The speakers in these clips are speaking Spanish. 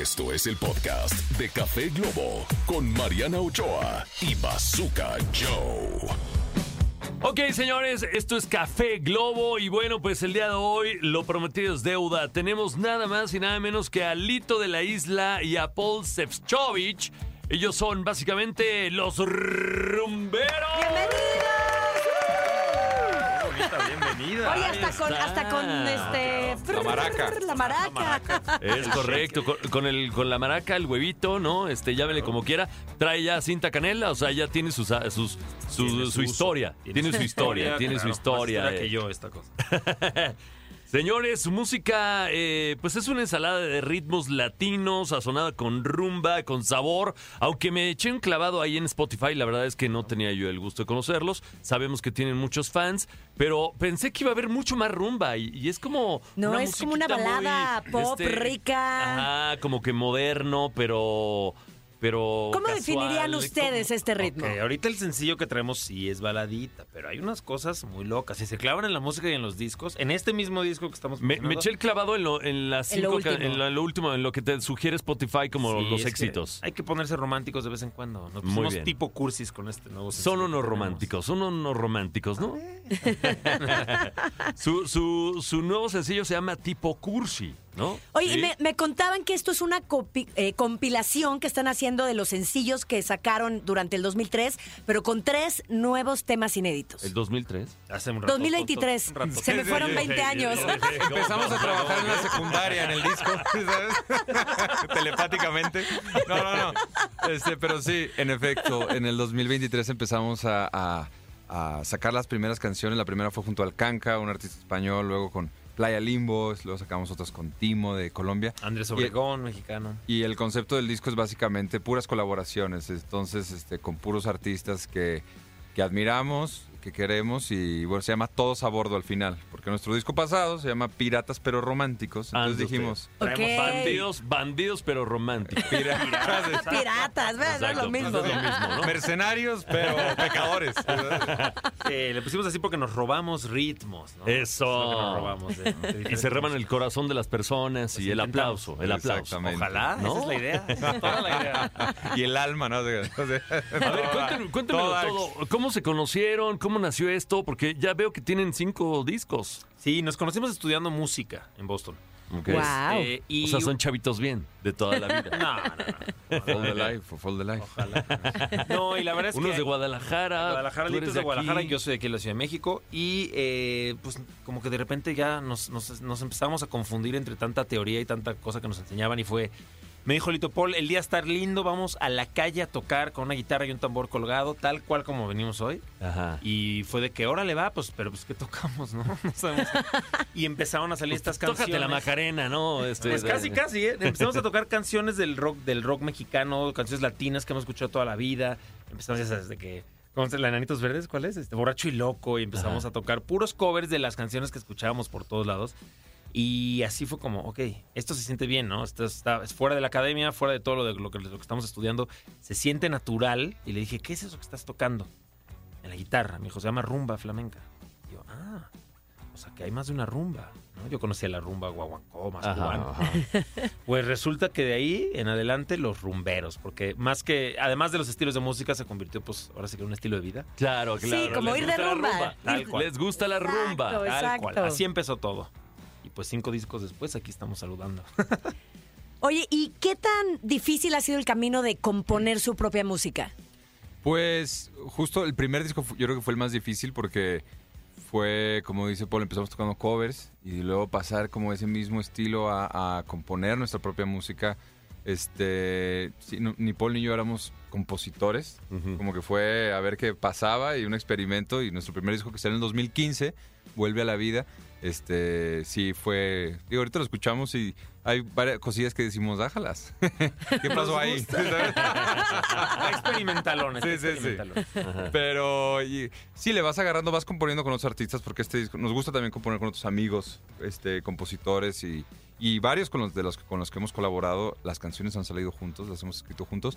Esto es el podcast de Café Globo con Mariana Ochoa y Bazooka Joe. Ok, señores, esto es Café Globo y bueno, pues el día de hoy lo prometido es deuda. Tenemos nada más y nada menos que a Lito de la Isla y a Paul Sefcovic. Ellos son básicamente los rumberos. Bienvenida. Oye, hasta con, hasta con este. La maraca. La maraca. Es correcto, con, con el, con la maraca, el huevito, ¿no? Este, llámele como quiera. Trae ya cinta canela, o sea, ya tiene sus, sus, su, Tiene su su historia. Tiene su historia, tiene su claro, historia. Más eh. que yo esta cosa. Señores, su música, eh, pues es una ensalada de ritmos latinos, sazonada con rumba, con sabor. Aunque me eché un clavado ahí en Spotify, la verdad es que no tenía yo el gusto de conocerlos. Sabemos que tienen muchos fans, pero pensé que iba a haber mucho más rumba y, y es como. No, una es como una balada muy, pop rica. Ajá, como que moderno, pero. Pero ¿Cómo casual, definirían como- ustedes este ritmo? Ok, ahorita el sencillo que traemos sí es baladita, pero hay unas cosas muy locas. Si se clavan en la música y en los discos, en este mismo disco que estamos Me, me eché el clavado en, lo, en las En lo cinco último. en lo, último, en lo que te sugiere Spotify como sí, los que éxitos. Hay que ponerse románticos de vez en cuando. Nos Muy bien. tipo cursis con este nuevo sencillo Son unos románticos, son unos románticos, ¿no? su, su, su nuevo sencillo se llama Tipo Cursi, ¿no? Oye, Sí. y me, me contaban que esto es una copi- eh, compilación que están haciendo de los sencillos que sacaron durante el 2003, pero con tres nuevos temas inéditos. ¿El 2003? Hace un rato, 2023. un rato. Se me fueron 20 años. Empezamos a trabajar en la secundaria, en el disco, ¿sabes? Telepáticamente. No, no, no. Este, pero sí, en efecto, en el 2023 empezamos a, a- a sacar las primeras canciones. La primera fue junto al Canca, un artista español, luego con Playa Limbo, luego sacamos otras con Timo de Colombia. Andrés Obregón, mexicano. Y el concepto del disco es básicamente puras colaboraciones, entonces este, con puros artistas que, que admiramos, que queremos y bueno, se llama Todos a Bordo al final, porque nuestro disco pasado se llama Piratas pero Románticos, entonces dijimos... Ok. Bandidos, bandidos pero románticos. Piratas, Piratas, ¿verdad? No es lo mismo. pues es lo mismo, ¿no? mercenarios pero pecadores. Eh, le pusimos así porque nos robamos ritmos, ¿no? Eso. Es lo que nos robamos de- de Y se reban el corazón de las personas y el intentamos. aplauso, el aplauso. Exactamente. Ojalá, ¿No? esa es la idea. esa es toda la idea. y el alma, ¿no? A ver, cuéntenme, cuéntenmelo todo. ¿Cómo se conocieron? ¿Cómo nació esto? Porque ya veo que tienen cinco discos. Sí, nos conocimos estudiando música en Boston. Okay. Wow. Eh, y O sea, son chavitos bien, de toda la vida. No, no, no. Fall the life, fall the life. Ojalá. No, y la verdad es Uno que... es de Guadalajara. Guadalajara, tú eres es de aquí. Guadalajara, yo soy de aquí de la Ciudad de México. Y eh, pues como que de repente ya nos, nos, nos empezamos a confundir entre tanta teoría y tanta cosa que nos enseñaban y fue... Me dijo Lito Paul, el día está lindo, vamos a la calle a tocar con una guitarra y un tambor colgado, tal cual como venimos hoy. Ajá. Y fue de que ahora le va, pues, pero pues ¿qué tocamos, no? No sabemos. Y empezaron a salir estas canciones. Pues, Tócate la Macarena, ¿no? Este, Pues casi, casi, ¿eh? Empezamos a tocar canciones del rock, del rock mexicano, canciones latinas que hemos escuchado toda la vida. Empezamos ya sabes de que. ¿Cómo se Enanitos Verdes? ¿Cuál es? Este, Borracho y Loco. Y empezamos Ajá. a tocar puros covers de las canciones que escuchábamos por todos lados. Y así fue como, ok, esto se siente bien, ¿no? Esto está es fuera de la academia, fuera de todo lo, de lo, que, lo que estamos estudiando. Se siente natural. Y le dije, ¿qué es eso que estás tocando? En la guitarra. Me dijo, se llama rumba flamenca. Y yo, ah, o sea que hay más de una rumba. ¿no? Yo conocía la rumba guaguancó, más Ajá, cubana. ajá. Pues resulta que de ahí en adelante los rumberos, porque más que, además de los estilos de música, se convirtió, pues, ahora sí que en un estilo de vida. Claro, Sí, claro. como les ir de rumba. Tal Ir- cual. Les gusta la Exacto. rumba. Tal Exacto. cual. Así empezó todo. Pues cinco discos después, aquí estamos saludando. Oye, ¿y qué tan difícil ha sido el camino de componer su propia música? Pues justo el primer disco yo creo que fue el más difícil porque fue, como dice Paul, empezamos tocando covers y luego pasar como ese mismo estilo a, a componer nuestra propia música. Este, sí, no- ni Paul ni yo éramos compositores, como que fue a ver qué pasaba y un experimento y nuestro primer disco que salió en el 2015 vuelve a la vida. Este, sí fue, digo, ahorita lo escuchamos y hay varias cosillas que decimos, dájalas. ¿Qué pasó ahí? experimentalón. Sí, sí, sí. Pero y- sí, le vas agarrando, vas componiendo con otros artistas porque este disco, nos gusta también componer con otros amigos, este, compositores y, y varios con los de los con los que hemos colaborado. Las canciones han salido juntos, las hemos escrito juntos,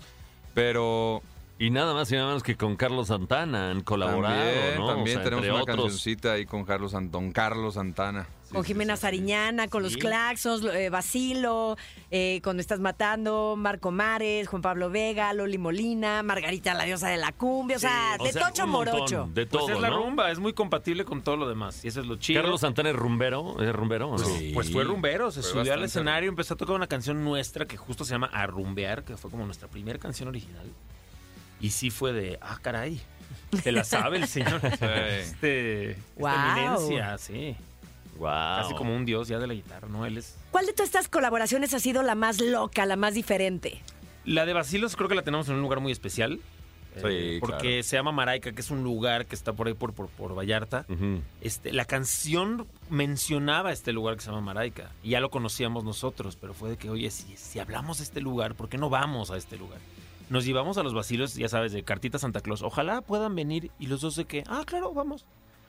pero Y nada más y nada menos que con Carlos Santana han colaborado, también, ¿no? también O sea, tenemos entre una otros. cancioncita ahí con Carlos Don Carlos Santana. con Jimena Sariñana, con los. Claxos, eh, Basilo, eh, cuando estás matando, Marco Mares, Juan Pablo Vega, Loli Molina, Margarita la diosa de la cumbia, o sea, O de sea, tocho morocho. De todo, Pues es la ¿no? rumba, es muy compatible con todo lo demás. Y eso es lo chido. Carlos Santana es rumbero, ¿es rumbero o no? Sí. Pues fue rumbero, se Fue subió al escenario, empezó a tocar una canción nuestra que justo se llama Arrumbear, que fue como nuestra primera canción original. Y sí fue de, ah, caray, te la sabe el señor. Este, esta eminencia, sí. Wow. Casi como un dios ya de la guitarra, ¿no? Él es... ¿Cuál de todas estas colaboraciones ha sido la más loca, la más diferente? La de Basilos creo que la tenemos en un lugar muy especial. eh, Sí, porque claro. se llama Maraica, que es un lugar que está por ahí por, por, por Vallarta. Este, la canción mencionaba este lugar que se llama Maraica y ya lo conocíamos nosotros, pero fue de que, oye, si, si hablamos de este lugar, ¿por qué no vamos a este lugar? Nos llevamos a los vacilos, ya sabes, de Cartita Santa Claus. Ojalá puedan venir y los dos de que, ah, claro, vamos.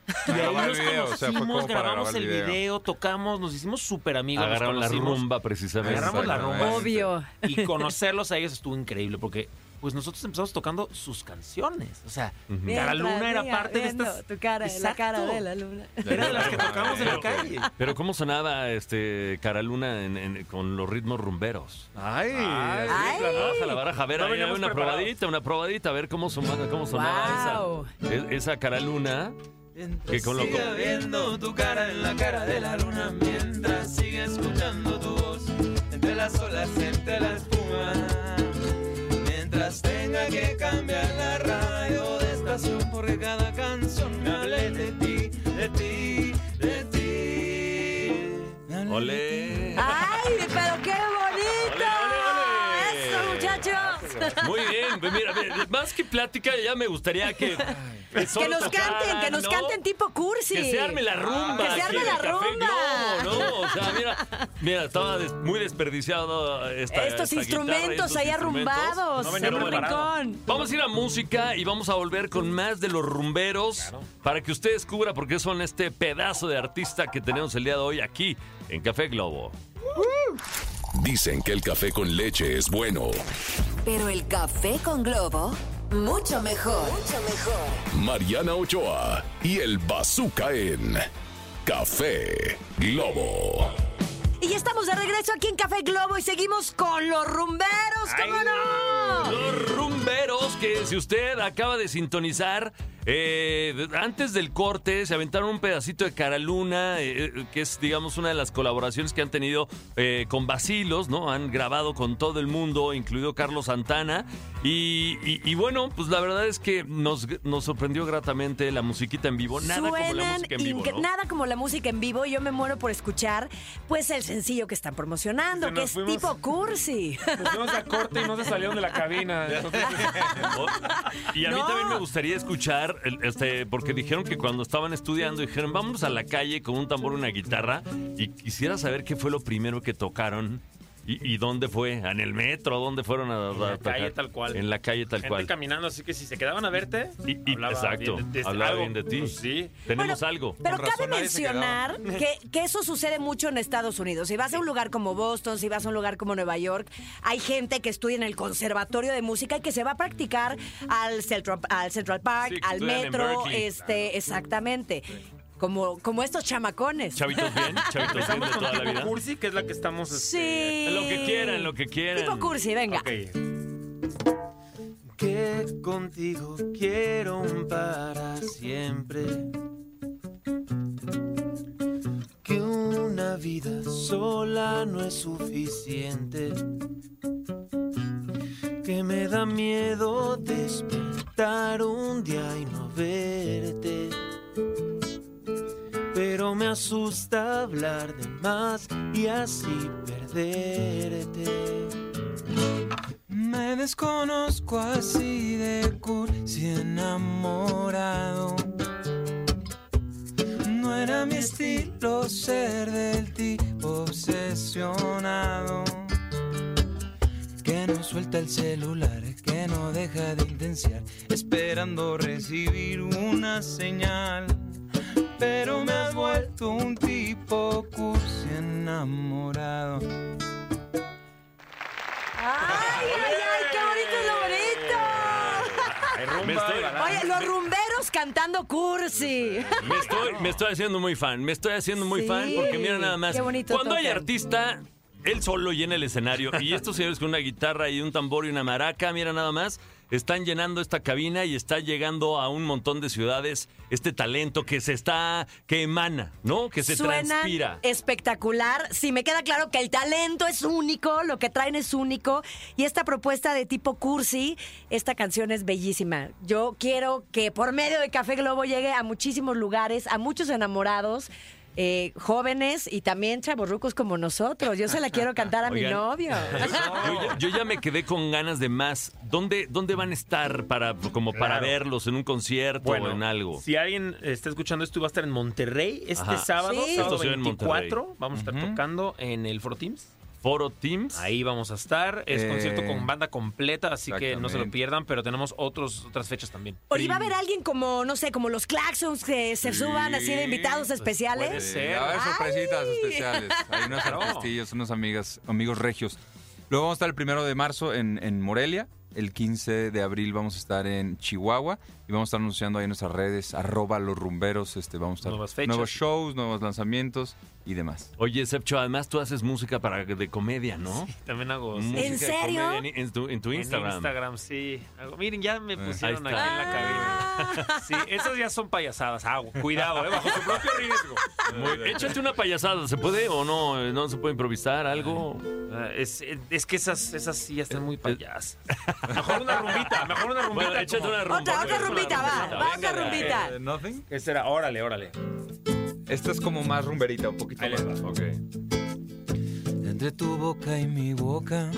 Y ahí nos o sea, grabamos el video. video. tocamos, nos hicimos súper amigos. Agarraron la rumba precisamente. Agarramos la rumba. Obvio. Y conocerlos a ellos estuvo increíble porque pues nosotros empezamos tocando sus canciones. O sea, Cara Luna era Mientras parte de estas... Tu cara, la Exacto. cara de la luna. Era de las que tocamos en la calle. Pero ¿cómo sonaba este Caraluna en- en- con los ritmos rumberos? Ay, Ay. Baja la baraja, a ver, No ahí, una preparados. probadita, una probadita, a ver cómo sonaba, cómo sonaba Wow. esa, e- esa Caraluna. Que con lo Siga viendo tu cara en la cara de la luna mientras sigue escuchando tu voz entre las olas, entre la espuma. Que cambiar la radio de estación porque cada canción me hable de ti, de ti, de ti. De Ole. ¡Ay, pero Muy bien, pues mira, mira, más que plática, ya me gustaría que. Que nos canten, tocaran, que nos ¿no? canten tipo cursi. Que se arme la rumba. Que se arme la rumba. Globo, ¿no? O sea, mira, mira, estaba des- muy desperdiciado esta, Estos esta instrumentos guitarra, estos ahí instrumentos. arrumbados No en un rincón. Vamos a ir a música y vamos a volver con más de los rumberos para que usted descubra por qué son este pedazo de artista que tenemos el día de hoy aquí en Café Globo. Dicen que el café con leche es bueno. Pero el café con globo, mucho mejor. Mucho mejor. Mariana Ochoa y el Bazooka en Café Globo. Y ya estamos de regreso aquí en Café Globo y seguimos con los rumberos, ¿cómo no? Los rumberos que si usted acaba de sintonizar, eh, antes del corte se aventaron un pedacito de Caraluna, eh, eh, que es digamos una de las colaboraciones que han tenido eh, con Basilos, ¿no? Han grabado con todo el mundo, incluido Carlos Santana. Y, y- y bueno, pues la verdad es que nos, nos sorprendió gratamente la musiquita en vivo. Nada como la música en vivo, ¿no? nada como la música en vivo. Yo me muero por escuchar, pues, el sencillo que están promocionando, que es fuimos- tipo cursi. Nos fuimos a corte y no se salieron de la cabina. Entonces, Y a mí No. también me gustaría escuchar, este, porque dijeron que cuando estaban estudiando, dijeron, vámonos a la calle con un tambor y una guitarra, y quisiera saber qué fue lo primero que tocaron. ¿Y, y dónde fue? ¿En el metro? ¿Dónde fueron a, En la a tocar? calle tal cual. En la calle tal gente cual. caminando, así que si se quedaban a verte, Y- y- hablaba exacto, bien de- de- hablaba algo, bien de ti. pues sí. Tenemos Bueno, algo. Pero Con cabe mencionar que, que eso sucede mucho en Estados Unidos. Si vas a un lugar como Boston, si vas a un lugar como Nueva York, hay gente que estudia en el conservatorio de música y que se va a practicar al Central, al Central Park, Sí, al metro, este, exactamente. Como, como estos chamacones. Chavitos bien, chavitos bien de toda la tipo vida. cursi, que es la que estamos... este, Sí. Lo que quieran, lo que quieran. Tipo cursi, venga. ok. que contigo quiero un para siempre. Que una vida sola no es suficiente. Que me da miedo despertar un día y no verte. Me asusta hablar de más y así perderte. Me desconozco así de cursi enamorado. No era mi estilo ser del tipo obsesionado. Que no suelta el celular, que no deja de intensiar, esperando recibir una señal. Pero me has vuelto un tipo cursi enamorado. ¡Ay, ay, ay! ¡Qué bonito es lo bonito! Oye, los rumberos cantando cursi. Me estoy, me estoy haciendo muy fan, me estoy haciendo muy Sí, fan porque mira nada más. qué bonito Cuando hay tocan. artista, él solo llena el escenario y estos señores con una guitarra y un tambor y una maraca, mira nada más, están llenando esta cabina y está llegando a un montón de ciudades este talento que se está, que emana, ¿no? Que se transpira. espectacular. Sí, me queda claro que el talento es único, lo que traen es único. Y esta propuesta de tipo cursi, esta canción es bellísima. Yo quiero que por medio de Café Globo llegue a muchísimos lugares, a muchos enamorados. Eh, jóvenes y también chavorrucos como nosotros. Yo se la quiero cantar a mi novio. Yo ya, yo ya me quedé con ganas de más. ¿Dónde, dónde van a estar para, como para verlos en un concierto o en algo? Si alguien está escuchando esto, va a estar en Monterrey este Ajá. sábado, Sí. sábado Esto se ve en 24. Vamos a estar Ujú. tocando en el Foro Teams. Foro Teams. Ahí vamos a estar. Es Eh, concierto con banda completa, así que no se lo pierdan, pero tenemos otros, otras fechas también. Oye, ¿va a haber alguien como, no sé, como los Claxons que se suban así de invitados especiales? puede Sí, ser. va a haber sorpresitas Ay. especiales. Hay unos artistillos, unos amigas, amigos regios. Luego vamos a estar el primero de marzo en, en Morelia. El 15 de abril vamos a estar en Chihuahua. Y vamos a estar anunciando ahí en nuestras redes, arroba los rumberos. Este, vamos a estar Nuevas fechas. nuevos shows, nuevos lanzamientos y demás. Oye, Sepcho, además tú haces música para de comedia, ¿no? También hago. sí. Música ¿En de serio? comedia En, en tu, en tu En Instagram. Instagram, sí. Hago- Miren, ya me pusieron Ahí aquí en la cabina. Sí, esas ya son payasadas. Hago. Cuidado, ¿eh? bajo su propio riesgo. Muy- échate una payasada, ¿se puede o no? ¿No se puede improvisar algo? Ah, Es, es que esas, esas sí ya están muy payasas. Mejor una rumbita, mejor una rumbita. Bueno, échate una rumba. Otra, otra rumbita, va, va otra rumbita. Eh, nothing. Esa era, órale, órale. Esta es como más rumberita, un poquito Ahí más. va. Ok. Entre tu boca y mi boca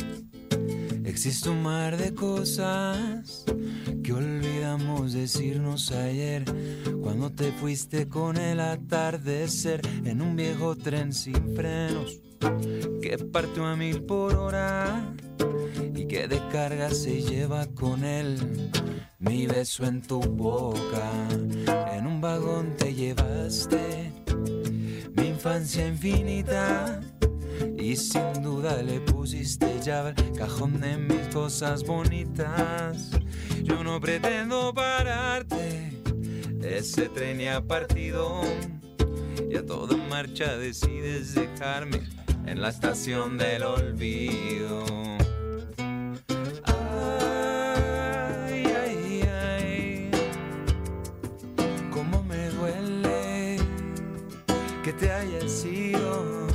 existe un mar de cosas que olvidamos decirnos ayer cuando te fuiste con el atardecer en un viejo tren sin frenos que partió a mil por hora que de carga se lleva con él mi beso en tu boca. En un vagón te llevaste mi infancia infinita. Y sin duda le pusiste llave al cajón de mis cosas bonitas. Yo no pretendo pararte, ese tren ya ha partido. Y a toda marcha decides dejarme en la estación del olvido. Te hayas ido.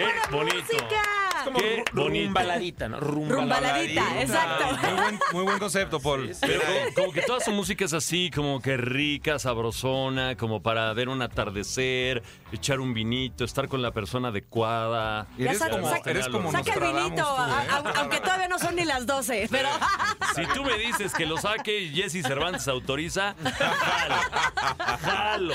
¡Qué, bonito. música! Como Qué rumbaladita, ¿no? Rumbaladita, exacto. Muy buen, muy buen concepto, Paul. Pero como, como que toda su música es así, como que rica, sabrosona, como para ver un atardecer, echar un vinito, estar con la persona adecuada. Eres saca- como, saca- eres como Saca el Nostradamus vinito, tú, a- ¿eh? a- aunque todavía no son ni las 12, pero... Si tú me dices que lo saque y Jesse Cervantes autoriza, jalo. Jalo.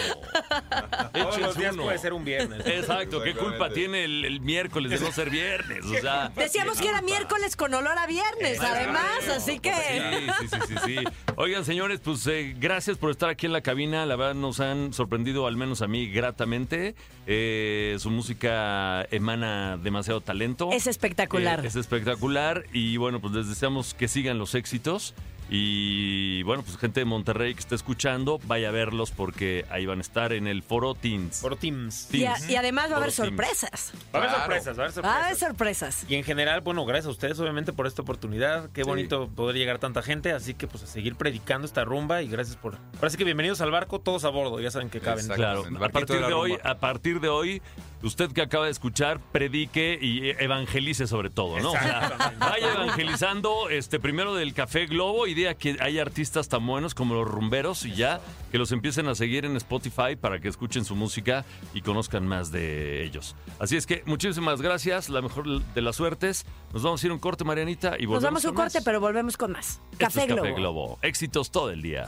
Todos los Échense días uno. puede ser un viernes. Exacto, ¿qué culpa Exactamente. tiene el, el miércoles de no ser viernes? O sea, Decíamos que era miércoles con olor a viernes, además, así que... Sí, sí, sí, sí, sí. Oigan, señores, pues eh, gracias por estar aquí en la cabina. La verdad nos han sorprendido, al menos a mí, gratamente. Eh, su música emana demasiado talento. Es espectacular. Eh, es espectacular. Y bueno, pues les deseamos que sigan los éxitos. Y bueno, pues gente de Monterrey que está escuchando, vaya a verlos porque ahí van a estar en el Foro Teens. Por Teams. Y, a- y además va a haber Foro Teams. sorpresas. Va a haber Claro. sorpresas, va a haber Va a haber sorpresas. sorpresas. Y en general, bueno, gracias a ustedes obviamente por esta oportunidad. Qué bonito poder llegar a tanta gente. Así que pues a seguir predicando esta rumba y gracias por... Ahora sí que bienvenidos al barco, todos a bordo, ya saben que caben. Claro, a partir de hoy, a partir de hoy, usted que acaba de escuchar, predique y evangelice sobre todo, ¿no? O sea, vaya evangelizando este primero del Café Globo y diga que hay artistas tan buenos como los rumberos y ya que los empiecen a seguir en Spotify para que escuchen su música y conozcan más de ellos. Así es que muchísimas gracias, la mejor de las suertes. Nos vamos a ir un corte, Marianita, y volvemos Nos vamos a un corte, más. pero volvemos con más. Esto Café es Globo. Café Globo. Éxitos todo el día.